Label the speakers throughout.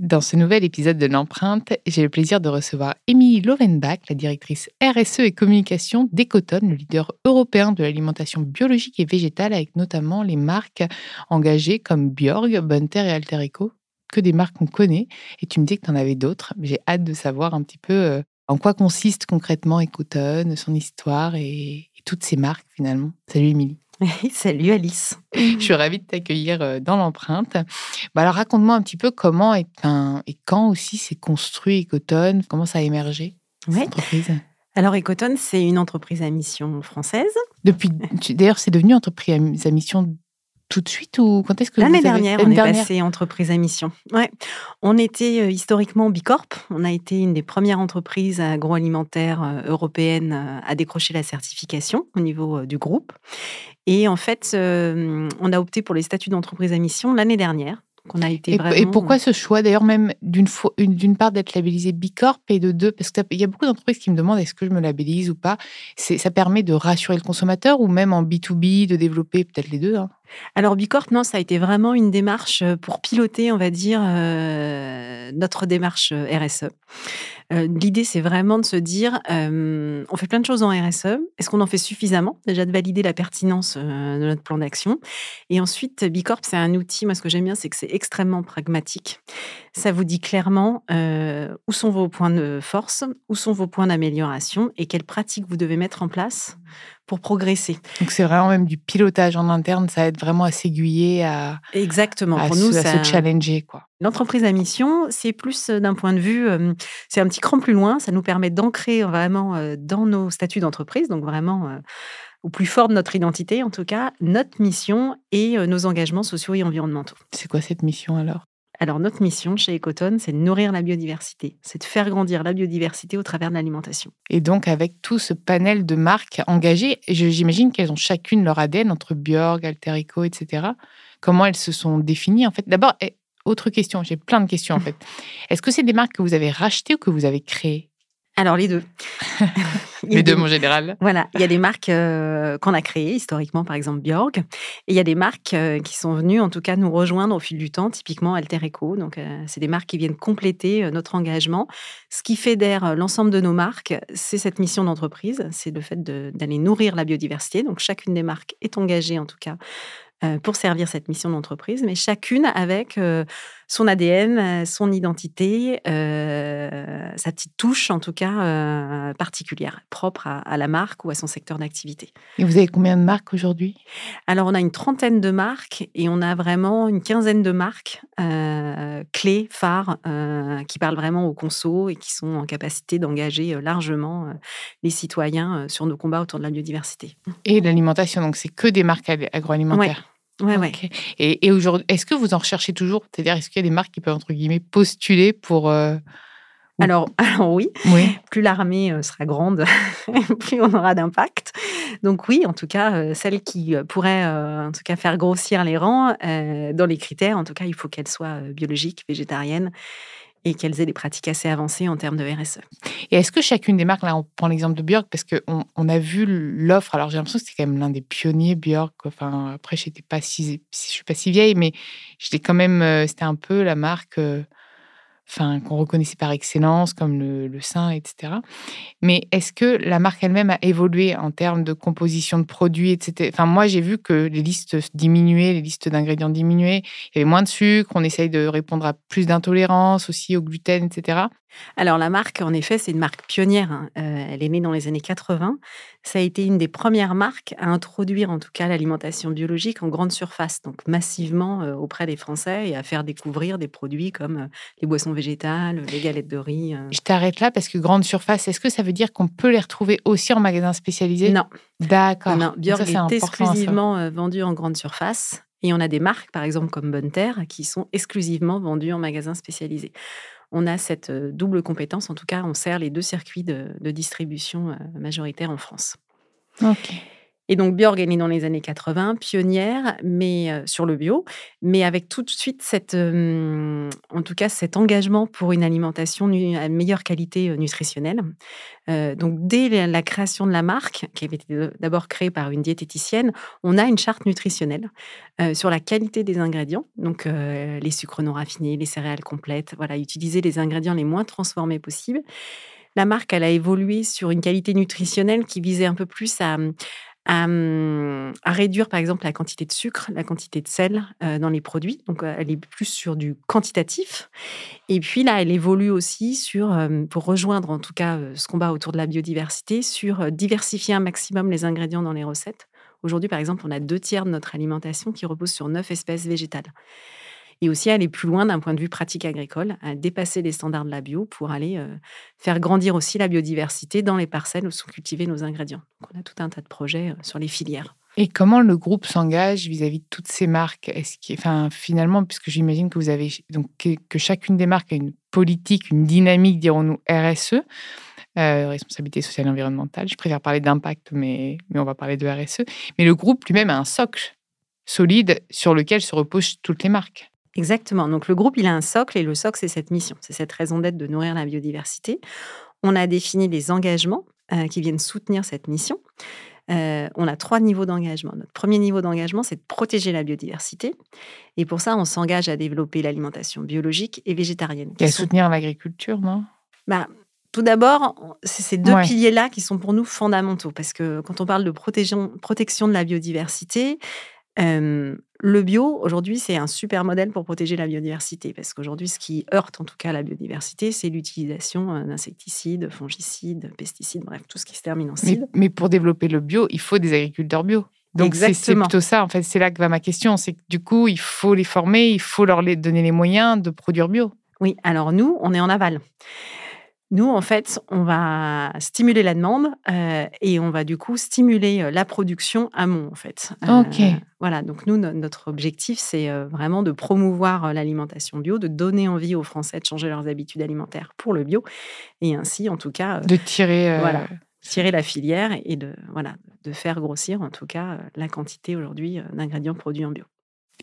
Speaker 1: Dans ce nouvel épisode de l'empreinte, j'ai le plaisir de recevoir Émilie Lovenbach, la directrice RSE et communication d'Ecotone, le leader européen de l'alimentation biologique et végétale, avec notamment les marques engagées comme Bjorg, Bunter et Alterico, que des marques qu'on connaît. Et tu me dis que tu en avais d'autres. J'ai hâte de savoir un petit peu euh, en quoi consiste concrètement Ecotone, son histoire et, et toutes ces marques finalement. Salut Émilie.
Speaker 2: Salut Alice.
Speaker 1: Je suis ravie de t'accueillir euh, dans l'empreinte. Bah alors raconte-moi un petit peu comment et, et quand aussi s'est construit Ecotone, comment ça a émergé cette entreprise?
Speaker 2: Alors Ecotone, c'est une entreprise à mission française.
Speaker 1: Depuis, d'ailleurs, c'est devenu entreprise à mission tout de suite ou quand est-ce que
Speaker 2: l'année dernière on est passé entreprise à mission. Ouais, on était euh, historiquement Bicorp. On a été une des premières entreprises agroalimentaires euh, européennes à décrocher la certification au niveau du groupe. Et en fait, on a opté pour les statuts d'entreprise à mission l'année dernière.
Speaker 1: On a été et, et, pourquoi ce choix? D'ailleurs même d'une d'une part d'être labellisé Bicorp et de deux parce qu'il y a beaucoup d'entreprises qui me demandent est-ce que je me labellise ou pas? Ça permet de rassurer le consommateur ou même en B2B de développer peut-être les deux. Hein?
Speaker 2: Alors Bicorp, non, ça a été vraiment une démarche pour piloter, on va dire, notre démarche RSE. L'idée, c'est vraiment de se dire, on fait plein de choses en RSE. Est-ce qu'on en fait suffisamment Déjà de valider la pertinence de notre plan d'action? Et ensuite, Bicorp, c'est un outil. Moi, ce que j'aime bien, c'est que c'est extrêmement pragmatique. Ça vous dit clairement où sont vos points de force, où sont vos points d'amélioration et quelles pratiques vous devez mettre en place pour progresser.
Speaker 1: Donc c'est vraiment même du pilotage en interne, ça aide vraiment à s'aiguiller, à
Speaker 2: exactement pour nous,
Speaker 1: ça... se challenger quoi.
Speaker 2: L'entreprise à mission, c'est plus euh, d'un point de vue, euh, c'est un petit cran plus loin, ça nous permet d'ancrer vraiment euh, dans nos statuts d'entreprise, donc vraiment au plus fort de notre identité en tout cas, notre mission et nos engagements sociaux et environnementaux.
Speaker 1: C'est quoi cette mission alors?
Speaker 2: Alors, notre mission chez Ecotone, c'est de nourrir la biodiversité, c'est de faire grandir la biodiversité au travers de l'alimentation.
Speaker 1: Et donc, avec tout ce panel de marques engagées, j'imagine qu'elles ont chacune leur ADN entre Björg, Alterico, etc. Comment elles se sont définies en fait? D'abord, eh, autre question, j'ai plein de questions en fait. Est-ce que c'est des marques que vous avez rachetées ou que vous avez créées?
Speaker 2: Alors les deux.
Speaker 1: les deux, mon général.
Speaker 2: Voilà, il y a des marques euh, qu'on a créées historiquement, par exemple Bjorg, et il y a des marques euh, qui sont venues, en tout cas, nous rejoindre au fil du temps, typiquement Alter Eco. Donc, euh, c'est des marques qui viennent compléter notre engagement. Ce qui fédère l'ensemble de nos marques, c'est cette mission d'entreprise, c'est le fait d'aller nourrir la biodiversité. Donc, chacune des marques est engagée, en tout cas, pour servir cette mission d'entreprise, mais chacune avec son ADN, euh, son identité, sa petite touche en tout cas particulière, propre à, la marque ou à son secteur d'activité.
Speaker 1: Et vous avez combien de marques aujourd'hui?
Speaker 2: Alors on a une trentaine de marques et on a vraiment une quinzaine de marques clés, phares, qui parlent vraiment aux consos et qui sont en capacité d'engager largement les citoyens sur nos combats autour de la biodiversité.
Speaker 1: Et l'alimentation, donc c'est que des marques agroalimentaires?
Speaker 2: Ouais, ouais.
Speaker 1: Et, aujourd'hui, est-ce que vous en recherchez toujours? C'est-à-dire, est-ce qu'il y a des marques qui peuvent, entre guillemets, postuler pour, euh,
Speaker 2: alors, alors oui,
Speaker 1: Oui.
Speaker 2: plus l'armée euh, sera grande, plus on aura d'impact. Donc oui, en tout cas, euh, celle qui pourrait euh, en tout cas faire grossir les rangs, dans les critères, en tout cas, il faut qu'elle soit euh, biologique, végétarienne et qu'elles aient des pratiques assez avancées en termes de. RSE.
Speaker 1: Et est-ce que chacune des marques, là, on prend l'exemple de Björk, parce qu'on on a vu l'offre, alors j'ai l'impression que c'était quand même l'un des pionniers, Björk. Enfin, après, j'étais pas si, je suis pas si vieille, mais j'étais quand même, euh, c'était un peu la marque, euh, enfin, qu'on reconnaissait par excellence, comme le, le sein, etc. Mais est-ce que la marque elle-même a évolué en termes de composition de produits, etc. Enfin, moi, j'ai vu que les listes diminuaient, les listes d'ingrédients diminuaient. Il y avait moins de sucre, on essaye de répondre à plus d'intolérance aussi au gluten, etc.
Speaker 2: Alors la marque, en effet, c'est une marque pionnière. hein. Euh, elle est née dans les années 80. Ça a été une des premières marques à introduire en tout cas l'alimentation biologique en grande surface, donc massivement euh, auprès des Français et à faire découvrir des produits comme euh, les boissons végétales, les galettes de riz. euh.
Speaker 1: Je t'arrête là parce que grande surface, est-ce que ça veut dire qu'on peut les retrouver aussi en magasin spécialisé?
Speaker 2: Non,
Speaker 1: D'accord.
Speaker 2: non, Björk
Speaker 1: ça, c'est
Speaker 2: est
Speaker 1: ça.
Speaker 2: exclusivement euh, vendu en grande surface. Et on a des marques, par exemple comme Bonne Terre, qui sont exclusivement vendues en magasin spécialisé. On a cette euh, double compétence, en tout cas, on sert les deux circuits de, de distribution majoritaires en France.
Speaker 1: Ok.
Speaker 2: Et donc Björk est née dans les années 80, pionnière, mais euh, sur le bio, mais avec tout de suite cette, en tout cas, cet engagement pour une alimentation à meilleure qualité euh, nutritionnelle. Euh, donc dès la, création de la marque, qui avait été d'abord créée par une diététicienne, on a une charte nutritionnelle sur la qualité des ingrédients, donc les sucres non raffinés, les céréales complètes, voilà, utiliser les ingrédients les moins transformés possibles. La marque, elle a évolué sur une qualité nutritionnelle qui visait un peu plus à, à, réduire, par exemple, la quantité de sucre, la quantité de sel dans les produits. Donc, elle est plus sur du quantitatif. Et puis là, elle évolue aussi sur, pour rejoindre en tout cas ce combat autour de la biodiversité, sur diversifier un maximum les ingrédients dans les recettes. Aujourd'hui, par exemple, on a deux tiers de notre alimentation qui repose sur neuf espèces végétales. Et aussi aller plus loin d'un point de vue pratique agricole, à dépasser les standards de la bio pour aller euh, faire grandir aussi la biodiversité dans les parcelles où sont cultivés nos ingrédients. Donc, on a tout un tas de projets euh, sur les filières.
Speaker 1: Et comment le groupe s'engage vis-à-vis de toutes ces marques? Enfin, finalement, puisque j'imagine que vous avez donc que chacune des marques a une politique, une dynamique, dirons-nous RSE, euh, responsabilité sociale et environnementale. Je préfère parler d'impact, mais, mais on va parler de RSE. Mais le groupe lui-même a un socle solide sur lequel se reposent toutes les marques.
Speaker 2: Exactement. Donc le groupe, il a un socle et le socle, c'est cette mission, c'est cette raison d'être de nourrir la biodiversité. On a défini les engagements euh, qui viennent soutenir cette mission. Euh, on a trois niveaux d'engagement. Notre premier niveau d'engagement, c'est de protéger la biodiversité. Et pour ça, on s'engage à développer l'alimentation biologique et végétarienne.
Speaker 1: Et à
Speaker 2: sont-
Speaker 1: soutenir l'agriculture, non?
Speaker 2: Bah, tout d'abord, c'est ces deux
Speaker 1: Ouais.
Speaker 2: piliers-là qui sont pour nous fondamentaux. Parce que quand on parle de protection de la biodiversité, euh, le bio, aujourd'hui, c'est un super modèle pour protéger la biodiversité. Parce qu'aujourd'hui, ce qui heurte en tout cas la biodiversité, c'est l'utilisation euh, d'insecticides, fongicides, pesticides, bref, tout ce qui se termine en
Speaker 1: mais,
Speaker 2: cide.
Speaker 1: mais pour développer le bio, il faut des agriculteurs bio. Donc c'est plutôt ça, en fait, c'est là que va ma question. C'est que du coup, il faut les former, il faut leur donner les moyens de produire bio.
Speaker 2: Oui, alors nous, on est en aval. Nous, en fait, on va stimuler la demande euh, et on va du coup stimuler euh, la production amont, en fait. Euh,
Speaker 1: Ok.
Speaker 2: Voilà, donc nous, no- notre objectif, c'est vraiment de promouvoir l'alimentation bio, de donner envie aux Français de changer leurs habitudes alimentaires pour le bio et ainsi, en tout cas,
Speaker 1: De tirer.
Speaker 2: Voilà. tirer la filière et de, voilà, de faire grossir, en tout cas, la quantité aujourd'hui d'ingrédients produits en bio.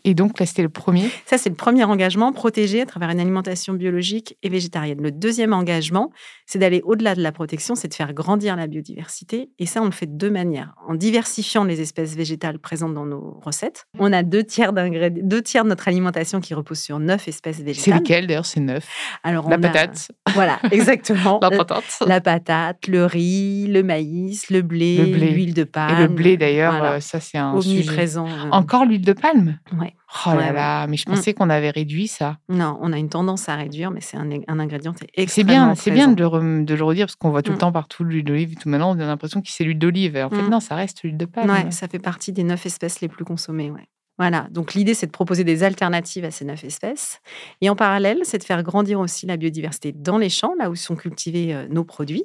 Speaker 1: Et donc là, c'était le premier.
Speaker 2: Ça, c'est le premier engagement, protéger à travers une alimentation biologique et végétarienne. Le deuxième engagement, c'est d'aller au-delà de la protection, c'est de faire grandir la biodiversité. Et ça, on le fait de deux manières. En diversifiant les espèces végétales présentes dans nos recettes. On a deux tiers, deux tiers de notre alimentation qui repose sur neuf espèces
Speaker 1: C'est
Speaker 2: végétales.
Speaker 1: lesquels d'ailleurs C'est neuf?
Speaker 2: Alors,
Speaker 1: La
Speaker 2: a-
Speaker 1: patate.
Speaker 2: Voilà, exactement.
Speaker 1: La patate.
Speaker 2: La patate, le riz, le maïs, le blé,
Speaker 1: Le blé.
Speaker 2: l'huile de palme.
Speaker 1: Et le blé d'ailleurs,
Speaker 2: Voilà.
Speaker 1: euh, ça c'est un sujet.
Speaker 2: omniprésent. euh,
Speaker 1: Encore l'huile de palme?
Speaker 2: Ouais.
Speaker 1: Oh là
Speaker 2: Ouais, ouais.
Speaker 1: là, mais je
Speaker 2: Mm.
Speaker 1: pensais qu'on avait réduit ça.
Speaker 2: Non, on a une tendance à réduire, mais c'est un, un ingrédient qui est
Speaker 1: C'est
Speaker 2: extrêmement
Speaker 1: bien, c'est bien
Speaker 2: présent.
Speaker 1: de le, rem- de le redire parce qu'on voit tout le
Speaker 2: Mm.
Speaker 1: temps partout l'huile d'olive. et Tout maintenant, on a l'impression que c'est l'huile d'olive. En fait,
Speaker 2: Mm.
Speaker 1: non, ça reste l'huile de palme.
Speaker 2: Ouais, ça fait partie des neuf espèces les plus consommées. Ouais. Voilà, donc l'idée, c'est de proposer des alternatives à ces neuf espèces. Et en parallèle, c'est de faire grandir aussi la biodiversité dans les champs, là où sont cultivés euh, nos produits,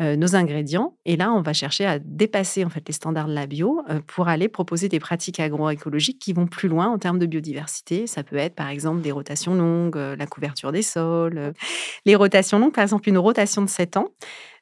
Speaker 2: euh, nos ingrédients. Et là, on va chercher à dépasser en fait les standards de la bio euh, pour aller proposer des pratiques agroécologiques qui vont plus loin en termes de biodiversité. Ça peut être par exemple des rotations longues, la couverture des sols. Les rotations longues, par exemple, une rotation de 7 ans,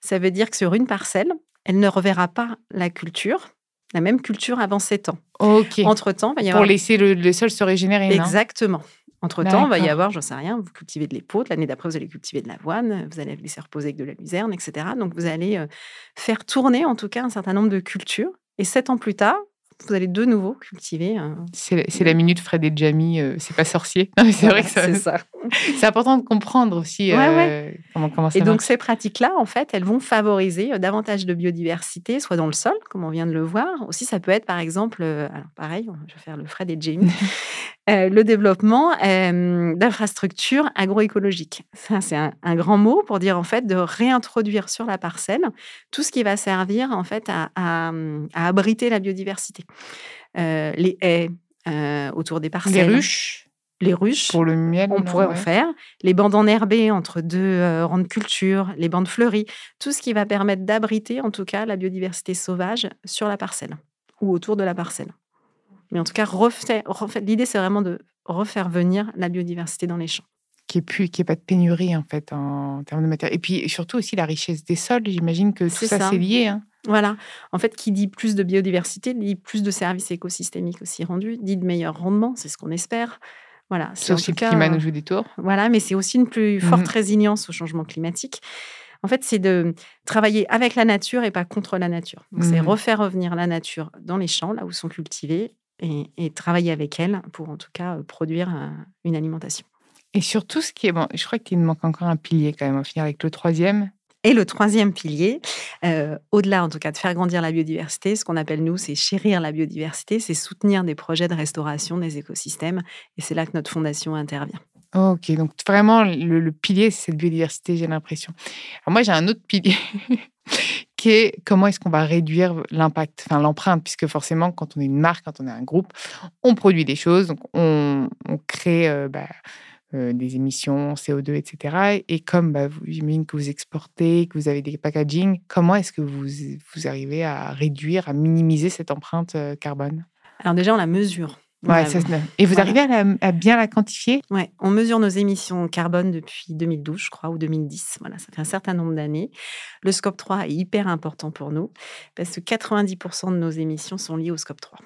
Speaker 2: ça veut dire que sur une parcelle, elle ne reverra pas la culture la même culture avant 7 ans. Entre-temps,
Speaker 1: il y avoir... Pour laisser le, sol se régénérer.
Speaker 2: Exactement. Entre-temps, il va y avoir, j'en sais rien, vous cultivez de l'épaule, l'année d'après, vous allez cultiver de l'avoine, vous allez laisser reposer avec de la luzerne, etc. Donc, vous allez euh, faire tourner, en tout cas, un certain nombre de cultures. Et sept ans plus tard, vous allez de nouveau cultiver.
Speaker 1: C'est la minute Fred et Jamie, euh, c'est pas sorcier. c'est vrai que c'est ça. c'est important de comprendre aussi euh, Comment, comment, ça
Speaker 2: Et donc, ces pratiques-là, en fait, elles vont favoriser euh, davantage de biodiversité, soit dans le sol, comme on vient de le voir. Aussi, ça peut être, par exemple, alors pareil, je vais faire le Fred et Jamie, le développement d'infrastructures agroécologiques. Ça, c'est un, un, grand mot pour dire, en fait, de réintroduire sur la parcelle tout ce qui va servir, en fait, à, à, à abriter la biodiversité. les haies autour des parcelles.
Speaker 1: Les ruches
Speaker 2: les ruches.
Speaker 1: Pour le miel,
Speaker 2: on pourrait en faire. Les bandes enherbées entre deux euh, rangs de culture, les bandes fleuries, tout ce qui va permettre d'abriter en tout cas la biodiversité sauvage sur la parcelle ou autour de la parcelle. Mais en tout cas, l'idée c'est vraiment de refaire venir la biodiversité dans les champs.
Speaker 1: Qui est qui est pas de pénurie en fait en, termes de matière. Et puis surtout aussi la richesse des sols. J'imagine que tout ça, c'est lié. Hein.
Speaker 2: Voilà. En fait, qui dit plus de biodiversité, dit plus de services écosystémiques aussi rendus, dit de meilleurs rendements, c'est ce qu'on espère. Voilà,
Speaker 1: c'est aussi le climat nous joue des tours.
Speaker 2: Voilà, mais c'est aussi une plus forte mmh résilience au changement climatique. En fait, c'est de travailler avec la nature et pas contre la nature. C'est mmh refaire revenir la nature dans les champs, là où sont cultivés, et, travailler avec elle pour en tout cas produire une alimentation.
Speaker 1: Et surtout, ce qui est bon, je crois qu'il me manque encore un pilier quand même. On finir avec le troisième,
Speaker 2: et le troisième pilier, euh, au-delà en tout cas de faire grandir la biodiversité, ce qu'on appelle nous, c'est chérir la biodiversité, c'est soutenir des projets de restauration des écosystèmes. Et c'est là que notre fondation intervient.
Speaker 1: Ok, donc vraiment, le, pilier, c'est cette biodiversité, j'ai l'impression. Alors moi, j'ai un autre pilier comment est-ce qu'on va réduire l'impact, enfin l'empreinte, puisque forcément, quand on est une marque, quand on est un groupe, on produit des choses, donc on, crée... Euh, bah, euh, des émissions CO2, etc. Et comme bah, j'imagine que vous exportez, que vous avez des packaging, comment est-ce que vous, vous arrivez à réduire, à minimiser cette empreinte euh, carbone?
Speaker 2: Alors déjà, on la mesure.
Speaker 1: Ouais, et vous arrivez à, bien la quantifier?
Speaker 2: Oui, on mesure nos émissions carbone depuis 2012, je crois, ou 2010. Voilà, ça fait un certain nombre d'années. Le scope 3 est hyper important pour nous parce que 90% de nos émissions sont liées au scope 3.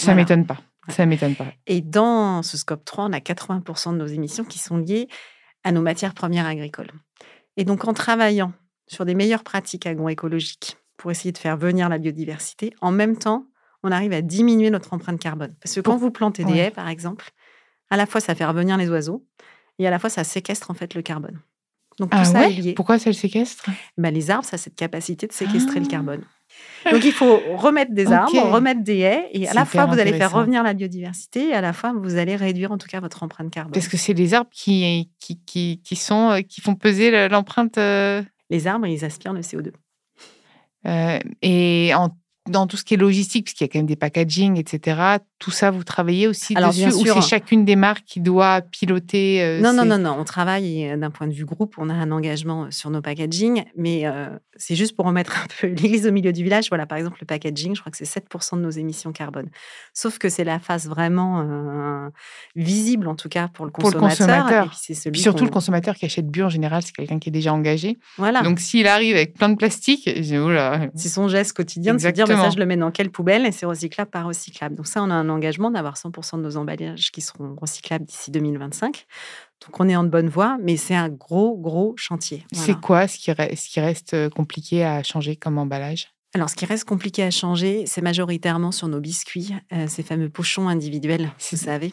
Speaker 1: Ça ne m'étonne pas. Ça ne m'étonne pas.
Speaker 2: Et dans ce scope 3, on a 80% de nos émissions qui sont liées à nos matières premières agricoles. Et donc, en travaillant sur des meilleures pratiques agroécologiques pour essayer de faire venir la biodiversité, en même temps, on arrive à diminuer notre empreinte carbone. Parce que quand vous plantez des haies, par exemple, à la fois ça fait revenir les oiseaux et à la fois ça séquestre en fait le carbone.
Speaker 1: Donc tout ah ça est lié. Pourquoi ça le séquestre?
Speaker 2: Bah, Les arbres, ça a cette capacité de séquestrer le ah. carbone. Donc il faut remettre des arbres, remettre des haies, et à la fois vous allez faire revenir la biodiversité, et à la fois vous allez réduire en tout cas votre empreinte carbone.
Speaker 1: Parce que c'est les arbres qui, qui, qui, qui, sont, euh, qui font peser l'empreinte. Euh
Speaker 2: les arbres, ils aspirent le CO2.
Speaker 1: Euh, et en dans tout ce qui est logistique, puisqu'il y a quand même des packaging, etc., tout ça, vous travaillez aussi Alors, dessus Ou c'est chacune des marques qui doit piloter
Speaker 2: euh, Non, non, non, non. On travaille euh, d'un point de vue groupe. On a un engagement euh, sur nos packaging, mais c'est juste pour remettre un peu l'église au milieu du village. Voilà, par exemple, le packaging, je crois que c'est 7% de nos émissions carbone. Sauf que c'est la phase vraiment visible, en tout cas, pour le consommateur. Pour le consommateur.
Speaker 1: Et puis, c'est surtout le consommateur qui achète bio, en général, c'est quelqu'un qui est déjà engagé. Voilà. Donc, s'il arrive avec plein de plastique,
Speaker 2: c'est son geste quotidien de se dire, ça, je le mets dans quelle poubelle et c'est recyclable par recyclable. Donc ça, on a un engagement d'avoir 100% de nos emballages qui seront recyclables d'ici 2025. Donc on est en bonne voie, mais c'est un gros, gros chantier.
Speaker 1: C'est quoi ce qui, ce qui reste euh, compliqué à changer comme emballage?
Speaker 2: Alors, ce qui reste compliqué à changer, c'est majoritairement sur nos biscuits, euh, ces fameux pochons individuels, vous savez.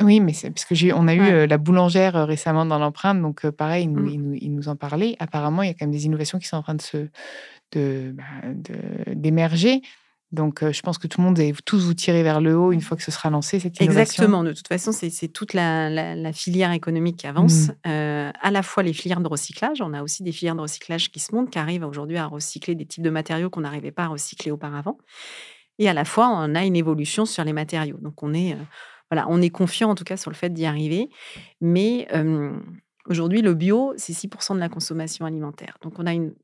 Speaker 1: oui, mais c'est parce que j'ai, on a eu euh, la boulangère récemment dans l'empreinte, donc pareil, il nous, mmh. il, nous, en parlait. Apparemment, il y a quand même des innovations qui sont en train de se, de, bah, d'émerger. Donc, je pense que tout le monde va tous vous tirer vers le haut une fois que ce sera lancé, cette
Speaker 2: innovation. Exactement. De toute façon, c'est toute la, filière économique qui avance. Mmh. à la fois les filières de recyclage. On a aussi des filières de recyclage qui se montent, qui arrivent aujourd'hui à recycler des types de matériaux qu'on n'arrivait pas à recycler auparavant. et à la fois on a une évolution sur les matériaux. Donc on est, voilà, on est confiant en tout cas sur le fait d'y arriver. Mais aujourd'hui, le bio, c'est 6% de la consommation alimentaire. Donc on a une,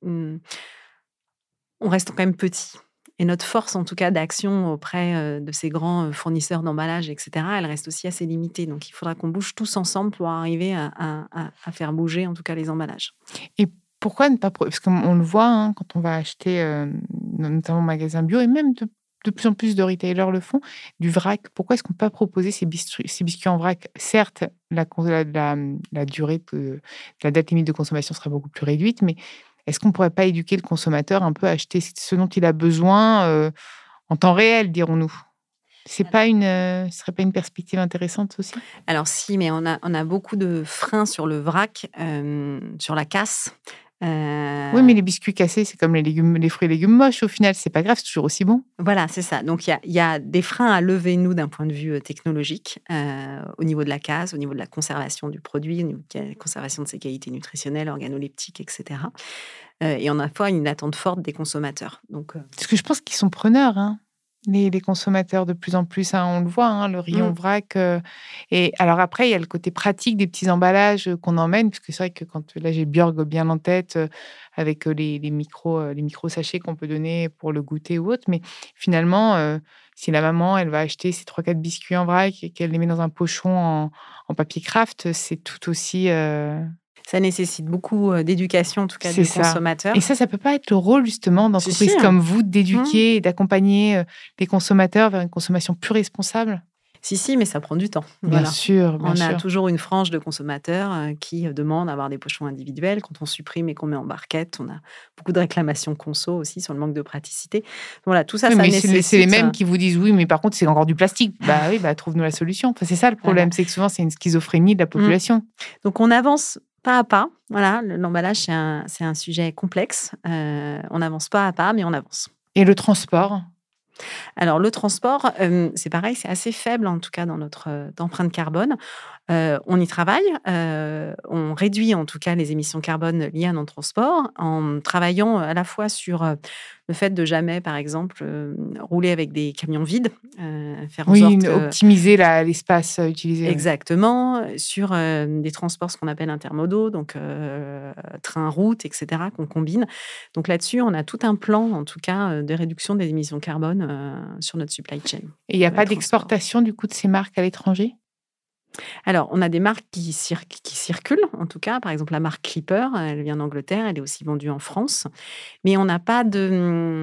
Speaker 2: on reste quand même petit. Et notre force, en tout cas, d'action auprès de ces grands fournisseurs d'emballage, etc., elle reste aussi assez limitée. Donc, il faudra qu'on bouge tous ensemble pour arriver à, faire bouger, en tout cas, les emballages.
Speaker 1: Et pourquoi ne pas... Parce qu'on le voit hein, quand on va acheter, notamment au magasin bio, et même de, plus en plus de retailers le font, du vrac. Pourquoi est-ce qu'on ne peut pas proposer ces biscuits, en vrac? Certes, la, durée, la date limite de consommation sera beaucoup plus réduite, mais est-ce qu'on ne pourrait pas éduquer le consommateur un peu à acheter ce dont il a besoin euh, en temps réel, dirons-nous? C'est pas une, euh, ce serait pas une perspective intéressante aussi?
Speaker 2: Alors si, mais on a, on a beaucoup de freins sur le vrac, euh, sur la casse.
Speaker 1: Oui, mais les biscuits cassés, c'est comme les, légumes, les fruits et légumes moches au final. C'est pas grave, c'est toujours aussi bon.
Speaker 2: Voilà, c'est ça. Donc il y, a, des freins à lever, nous, d'un point de vue technologique, au niveau de la casse, au niveau de la conservation du produit, au niveau de la conservation de ses qualités nutritionnelles, organoleptiques, etc. et on a fois une attente forte des consommateurs. Donc,
Speaker 1: Parce que je pense qu'ils sont preneurs. Hein les, consommateurs de plus en plus. Hein, on le voit, hein, le rayon mmh. vrac. Euh, et alors après, il y a le côté pratique des petits emballages euh, qu'on emmène, parce que c'est vrai que quand là j'ai Björg bien en tête euh, avec les, micros, les micros sachets qu'on peut donner pour le goûter ou autre, mais finalement, si la maman elle va acheter ses trois quatre biscuits en vrac et qu'elle les met dans un pochon en, en papier craft, c'est tout aussi
Speaker 2: ça nécessite beaucoup d'éducation, en tout cas, des consommateurs.
Speaker 1: Et ça, ça peut pas être le rôle, justement, d'entreprises comme vous, d'éduquer mmh. et d'accompagner les consommateurs vers une consommation plus responsable?
Speaker 2: Si, si, mais ça prend du temps.
Speaker 1: Bien sûr.
Speaker 2: on a toujours une frange de consommateurs qui demandent à avoir des pochons individuels. Quand on supprime et qu'on met en barquette, on a beaucoup de réclamations conso aussi sur le manque de praticité. Voilà, tout ça, ça nécessite...
Speaker 1: C'est les mêmes qui vous disent oui, mais par contre, c'est encore du plastique. Bah oui, bah, trouve-nous la solution. Enfin, c'est ça le problème, c'est que souvent, c'est une schizophrénie de la mmh. population.
Speaker 2: Donc, on avance pas à pas. Voilà, l'emballage, c'est un, un, sujet complexe. Euh, on avance pas à pas, mais on avance.
Speaker 1: Et le transport?
Speaker 2: Alors le transport, euh, c'est pareil, c'est assez faible en tout cas dans notre euh, empreinte carbone. Euh, on y travaille, on réduit en tout cas les émissions carbone liées à nos transports en travaillant à la fois sur le fait de jamais, par exemple, rouler avec des camions vides,
Speaker 1: faire en sorte optimiser l'espace utilisé.
Speaker 2: Exactement, sur des transports ce qu'on appelle intermodaux, donc train, route, etc., qu'on combine. Donc là-dessus, on a tout un plan, en tout cas, de réduction des émissions carbone sur notre supply chain.
Speaker 1: Et il n'y a pas d'exportation du coup de ces marques à l'étranger?
Speaker 2: Alors, on a des marques qui, circulent, en tout cas. Par exemple, la marque Clipper, elle vient d'Angleterre, elle est aussi vendue en France. Mais on n'a pas de.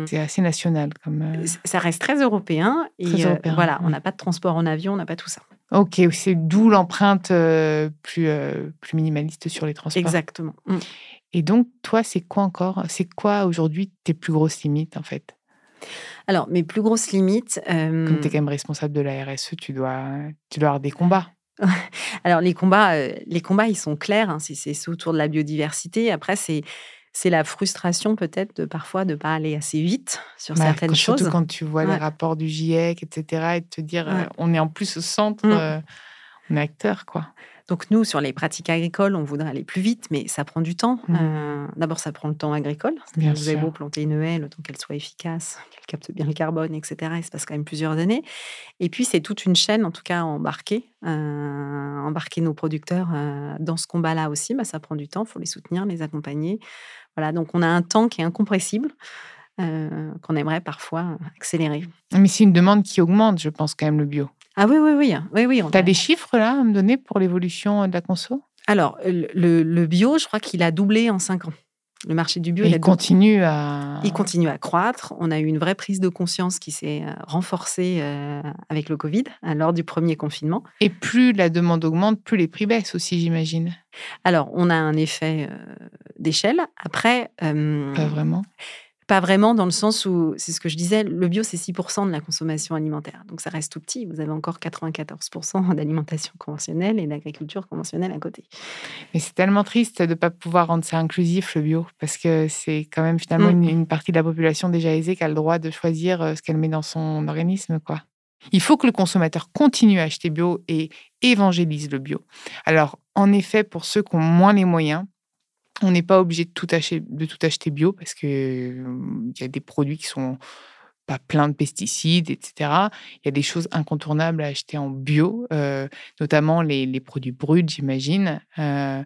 Speaker 1: Mmh, c'est assez national comme. Euh
Speaker 2: ça reste très européen. et euh, voilà, on n'a pas de transport en avion, on n'a pas tout ça.
Speaker 1: Ok, c'est d'où l'empreinte euh, plus, plus minimaliste sur les transports.
Speaker 2: Exactement. Mmh.
Speaker 1: Et donc, toi, c'est quoi encore C'est quoi aujourd'hui tes plus grosses limites, en fait?
Speaker 2: Alors, mes plus grosses limites.
Speaker 1: Comme tu es quand même responsable de la RSE, tu dois, tu dois avoir des combats.
Speaker 2: Alors les combats, euh, les combats, ils sont clairs. Hein, c'est autour de la biodiversité. Après, c'est c'est la frustration peut-être de parfois de pas aller assez vite sur bah, certaines choses.
Speaker 1: Surtout quand tu vois les rapports du GIEC, etc., et de te dire euh, on est en plus au centre, mmh. euh, on est acteur, quoi.
Speaker 2: Donc nous, sur les pratiques agricoles, on voudrait aller plus vite, mais ça prend du temps. Mmh. Euh, d'abord, ça prend le temps agricole. Vous avez beau planter une haie, le temps qu'elle soit efficace, qu'elle capte bien le carbone, etc. Il se passe quand même plusieurs années. Et puis, c'est toute une chaîne, en tout cas, embarquer, euh, embarquer nos producteurs euh, dans ce combat-là aussi. Bah, ça prend du temps, il faut les soutenir, les accompagner. Voilà, donc on a un temps qui est incompressible. qu'on aimerait parfois accélérer.
Speaker 1: Mais c'est une demande qui augmente, je pense, quand même, le bio.
Speaker 2: Ah oui, oui, oui. oui, oui
Speaker 1: tu as des chiffres là à me donner pour l'évolution de la conso?
Speaker 2: Alors, le, bio, je crois qu'il a doublé en cinq ans. Le marché du bio,
Speaker 1: il, continue à...
Speaker 2: Il continue à croître. On a eu une vraie prise de conscience qui s'est euh, renforcée euh, avec le Covid, hein, lors du premier confinement.
Speaker 1: Et plus la demande augmente, plus les prix baissent aussi, j'imagine.
Speaker 2: Alors, on a un effet euh, d'échelle. Après...
Speaker 1: Pas vraiment
Speaker 2: pas vraiment dans le sens où, c'est ce que je disais, le bio, c'est 6% de la consommation alimentaire. Donc ça reste tout petit. Vous avez encore 94% d'alimentation conventionnelle et d'agriculture conventionnelle à côté.
Speaker 1: Mais c'est tellement triste de ne pas pouvoir rendre ça inclusif, le bio, parce que c'est quand même finalement mmh. une, partie de la population déjà aisée qui a le droit de choisir euh, ce qu'elle met dans son organisme. quoi. Il faut que le consommateur continue à acheter bio et évangélise le bio. Alors, en effet, pour ceux qui ont moins les moyens, on n'est pas obligé de tout, acheter, de tout acheter bio parce qu'il il y a des produits qui sont pas plein de pesticides, etc. Il y a des choses incontournables à acheter en bio, euh, notamment les, les, produits bruts, j'imagine. Euh,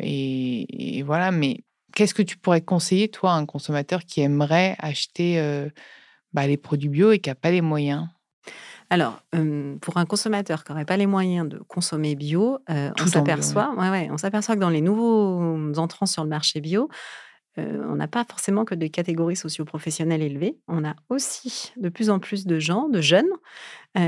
Speaker 1: et, et, voilà, mais qu'est-ce que tu pourrais conseiller, toi, à un consommateur qui aimerait acheter bah, les produits bio et qui n'a pas les moyens?
Speaker 2: Alors, pour un consommateur qui n'aurait pas les moyens de consommer bio, on s'aperçoit ouais, ouais, que dans les nouveaux entrants sur le marché bio, on n'a pas forcément que des catégories socioprofessionnelles élevées. On a aussi de plus en plus de gens, de jeunes,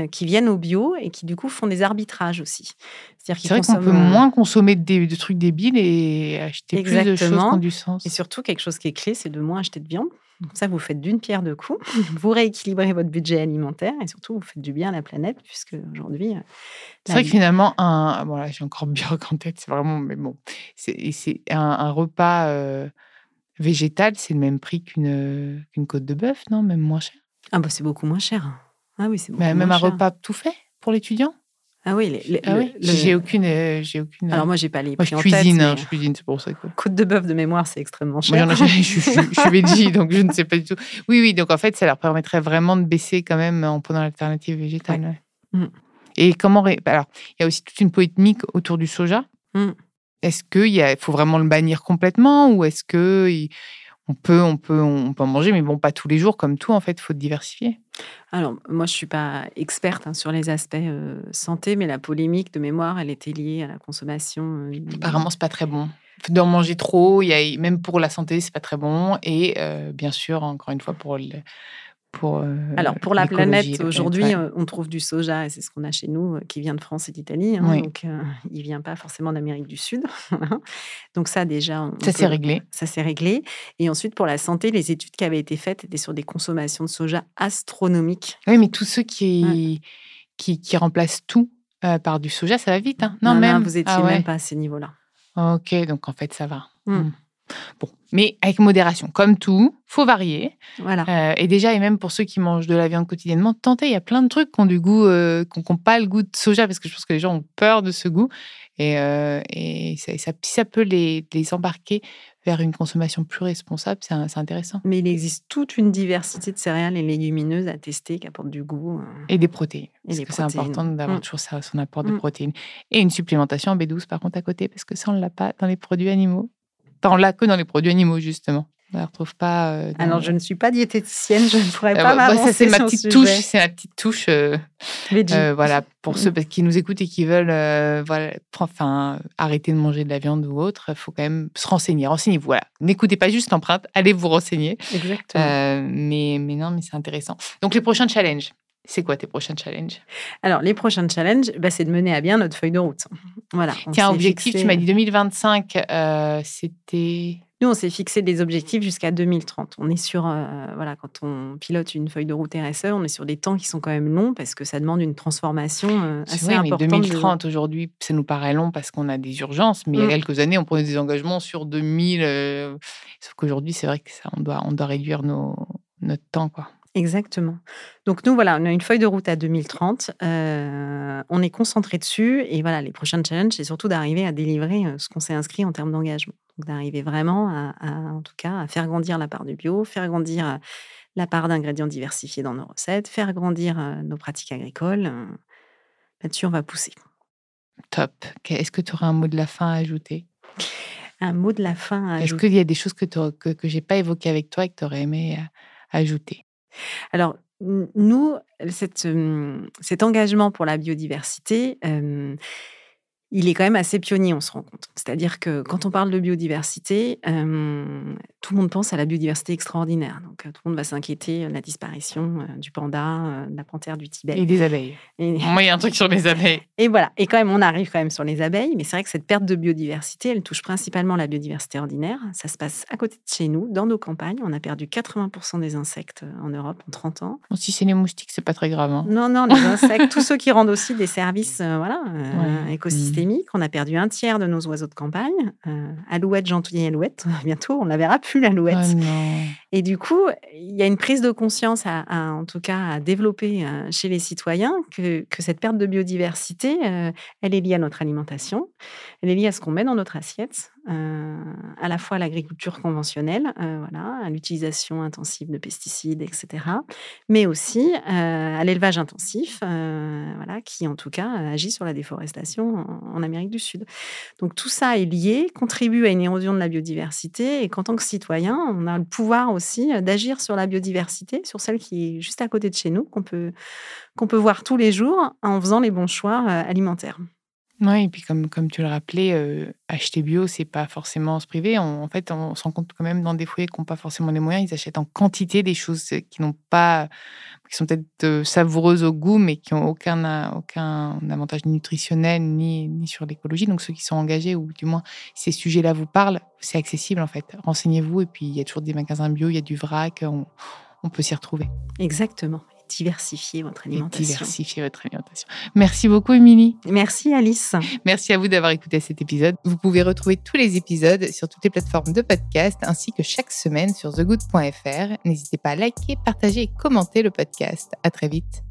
Speaker 2: qui viennent au bio et qui du coup font des arbitrages aussi.
Speaker 1: C'est vrai qu'on peut moins consommer de trucs débiles et acheter plus de choses qui ont du sens.
Speaker 2: Et surtout, quelque chose qui est clé, c'est de moins acheter de viande. Ça, vous faites d'une pierre deux coups. Vous rééquilibrez votre budget alimentaire et surtout, vous faites du bien à la planète, puisque aujourd'hui. Euh,
Speaker 1: c'est vrai que finalement, un, bon, j'ai encore bien en tête, c'est vraiment, mais bon, c'est un, un, repas euh, végétal, c'est le même prix qu'une qu'une côte de bœuf, non? Même moins cher?
Speaker 2: Ah, bah, c'est beaucoup moins cher. Ah oui, c'est
Speaker 1: Même un repas tout fait pour l'étudiant?
Speaker 2: Ah oui,
Speaker 1: ah j'ai aucune, euh, j'ai aucune.
Speaker 2: Alors moi, j'ai pas les
Speaker 1: prix moi, je cuisine, hein, je cuisine, c'est pour ça.
Speaker 2: Côte de bœuf de mémoire, c'est extrêmement cher.
Speaker 1: Moi, je, je, je, suis donc je ne sais pas du tout. Oui, oui, donc en fait, ça leur permettrait vraiment de baisser quand même en prenant l'alternative végétale. Mm. Et comment bah, Alors, il y a aussi toute une polémique autour du soja. Mm. Est-ce qu'il faut vraiment le bannir complètement ou est-ce que on peut, on peut, on peut en manger, mais bon, pas tous les jours comme tout. En fait, il faut diversifier.
Speaker 2: Alors, moi, je suis pas experte hein, sur les aspects euh, santé, mais la polémique de mémoire, elle était liée à la consommation.
Speaker 1: Euh, Apparemment, c'est pas très bon. D'en manger trop, y a, même pour la santé, c'est pas très bon. Et euh, bien sûr, encore une fois, pour le, pour, euh,
Speaker 2: Alors, pour la planète, aujourd'hui, euh, on trouve du soja, et c'est ce qu'on a chez nous, euh, qui vient de France et d'Italie. Hein, donc, il ne vient pas forcément d'Amérique du Sud. donc, ça, déjà.
Speaker 1: Ça s'est réglé.
Speaker 2: Ça s'est réglé. Et ensuite, pour la santé, les études qui avaient été faites étaient sur des consommations de soja astronomiques.
Speaker 1: Oui, mais tous ceux qui, qui, qui, remplacent tout par du soja, ça va vite. Hein.
Speaker 2: non, même. vous n'étiez ah même pas à ces niveaux-là.
Speaker 1: Ok, donc en fait, ça va. Mmh. Bon, mais avec modération, comme tout, faut varier. Voilà. Euh, et déjà, et même pour ceux qui mangent de la viande quotidiennement, tentez. Il y a plein de trucs qui ont du goût, euh, qui n'ont pas le goût de soja, parce que je pense que les gens ont peur de ce goût. Et, euh, et ça, ça, ça, peut les, les, embarquer vers une consommation plus responsable, c'est intéressant.
Speaker 2: Mais il existe toute une diversité de céréales et légumineuses à tester qui apportent du goût.
Speaker 1: Et des protéines. Et parce que c'est important d'avoir mmh. toujours ça, son apport de mmh. protéines. Et une supplémentation en B12 par contre à côté, parce que ça, on ne l'a pas dans les produits animaux. On l'a que dans les produits animaux, justement. On ne retrouve pas. Euh,
Speaker 2: Alors, je ne suis pas diététicienne, je ne pourrais euh, pas bah, m'avancer
Speaker 1: C'est ma petite touche. C'est ma petite touche. Euh, voilà, pour ceux mm. qui nous écoutent et qui veulent, voilà, enfin, arrêter de manger de la viande ou autre, il faut quand même se renseigner. Renseignez-vous. Voilà, n'écoutez pas juste l'empreinte, allez vous renseigner.
Speaker 2: Exactement.
Speaker 1: mais, mais non, mais c'est intéressant. Donc, les prochains challenges. C'est quoi tes prochains challenges?
Speaker 2: Alors, les prochains challenges, bah, c'est de mener à bien notre feuille de route. Voilà.
Speaker 1: Tiens, objectif, tu m'as dit 2025, euh, c'était.
Speaker 2: Nous, on s'est fixé des objectifs jusqu'à 2030. On est sur, euh, voilà, quand on pilote une feuille de route RSE, on est sur des temps qui sont quand même longs parce que ça demande une transformation euh, assez vrai, importante.
Speaker 1: Mais 2030, aujourd'hui, ça nous paraît long parce qu'on a des urgences, mais il y a mm. quelques années, on prenait des engagements sur 2000. sauf qu'aujourd'hui, c'est vrai que ça, on doit, on doit réduire nos, notre temps, quoi.
Speaker 2: Exactement. Donc nous, voilà, on a une feuille de route à 2030. Euh, on est concentré dessus. Et voilà, les prochains challenges, c'est surtout d'arriver à délivrer euh, ce qu'on s'est inscrit en termes d'engagement. Donc d'arriver vraiment à, en tout cas, à faire grandir la part du bio, faire grandir euh, la part d'ingrédients diversifiés dans nos recettes, faire grandir nos pratiques agricoles. Là-dessus, on va pousser.
Speaker 1: Top. Est-ce que tu aurais un mot de la fin à ajouter?
Speaker 2: Un mot de la fin à
Speaker 1: ajouter Est-ce qu'il y a des choses que, que, que je n'ai pas évoquées avec toi et que tu aurais aimé ajouter?
Speaker 2: Alors, nous, cet engagement pour la biodiversité, il est quand même assez pionnier, on se rend compte. C'est-à-dire que quand on parle de biodiversité, tout le monde pense à la biodiversité extraordinaire. Donc, tout le monde va s'inquiéter de la disparition du panda, de la panthère du Tibet.
Speaker 1: Et des abeilles. Moi, il y a un truc sur les abeilles.
Speaker 2: Et voilà. Et quand même, on arrive quand même sur les abeilles. Mais c'est vrai que cette perte de biodiversité, elle touche principalement la biodiversité ordinaire. Ça se passe à côté de chez nous, dans nos campagnes. On a perdu 80% des insectes en Europe en 30 ans.
Speaker 1: Bon, si c'est les moustiques, c'est pas très grave. Hein.
Speaker 2: Non, non, les insectes, tous ceux qui rendent aussi des services voilà, écosystémiques. On a perdu un tiers de nos oiseaux de campagne. Euh, alouette, gentouillet, alouette. Bientôt, on la verra plus, l'alouette.
Speaker 1: Oh
Speaker 2: Et du coup, il y a une prise de conscience, en tout cas, à développer euh, chez les citoyens que, que, cette perte de biodiversité, euh, elle est liée à notre alimentation, elle est liée à ce qu'on met dans notre assiette, euh, à la fois à l'agriculture conventionnelle, voilà, à l'utilisation intensive de pesticides, etc., mais aussi à l'élevage intensif, voilà, qui en tout cas agit sur la déforestation en, en Amérique du Sud. Donc tout ça est lié, contribue à une érosion de la biodiversité, et qu'en tant que citoyen, on a le pouvoir aussi d'agir sur la biodiversité, sur celle qui est juste à côté de chez nous, qu'on peut, qu'on peut voir tous les jours en faisant les bons choix alimentaires.
Speaker 1: Oui, et puis comme, comme tu le rappelais, euh, acheter bio, c'est pas forcément se priver. en fait, on se rend compte quand même dans des foyers qui n'ont pas forcément les moyens, ils achètent en quantité des choses qui n'ont pas, qui sont peut-être euh, savoureuses au goût, mais qui n'ont aucun, aucun avantage nutritionnel ni, ni sur l'écologie. Donc ceux qui sont engagés, ou du moins ces sujets-là vous parlent, c'est accessible en fait. Renseignez-vous, et puis il y a toujours des magasins bio, il y a du vrac, on, on peut s'y retrouver.
Speaker 2: Exactement diversifier votre alimentation.
Speaker 1: diversifier votre alimentation. Merci beaucoup, Émilie.
Speaker 2: Merci, Alice.
Speaker 1: Merci à vous d'avoir écouté cet épisode. Vous pouvez retrouver tous les épisodes sur toutes les plateformes de podcast ainsi que chaque semaine sur thegood.fr. N'hésitez pas à liker, partager et commenter le podcast. À très vite.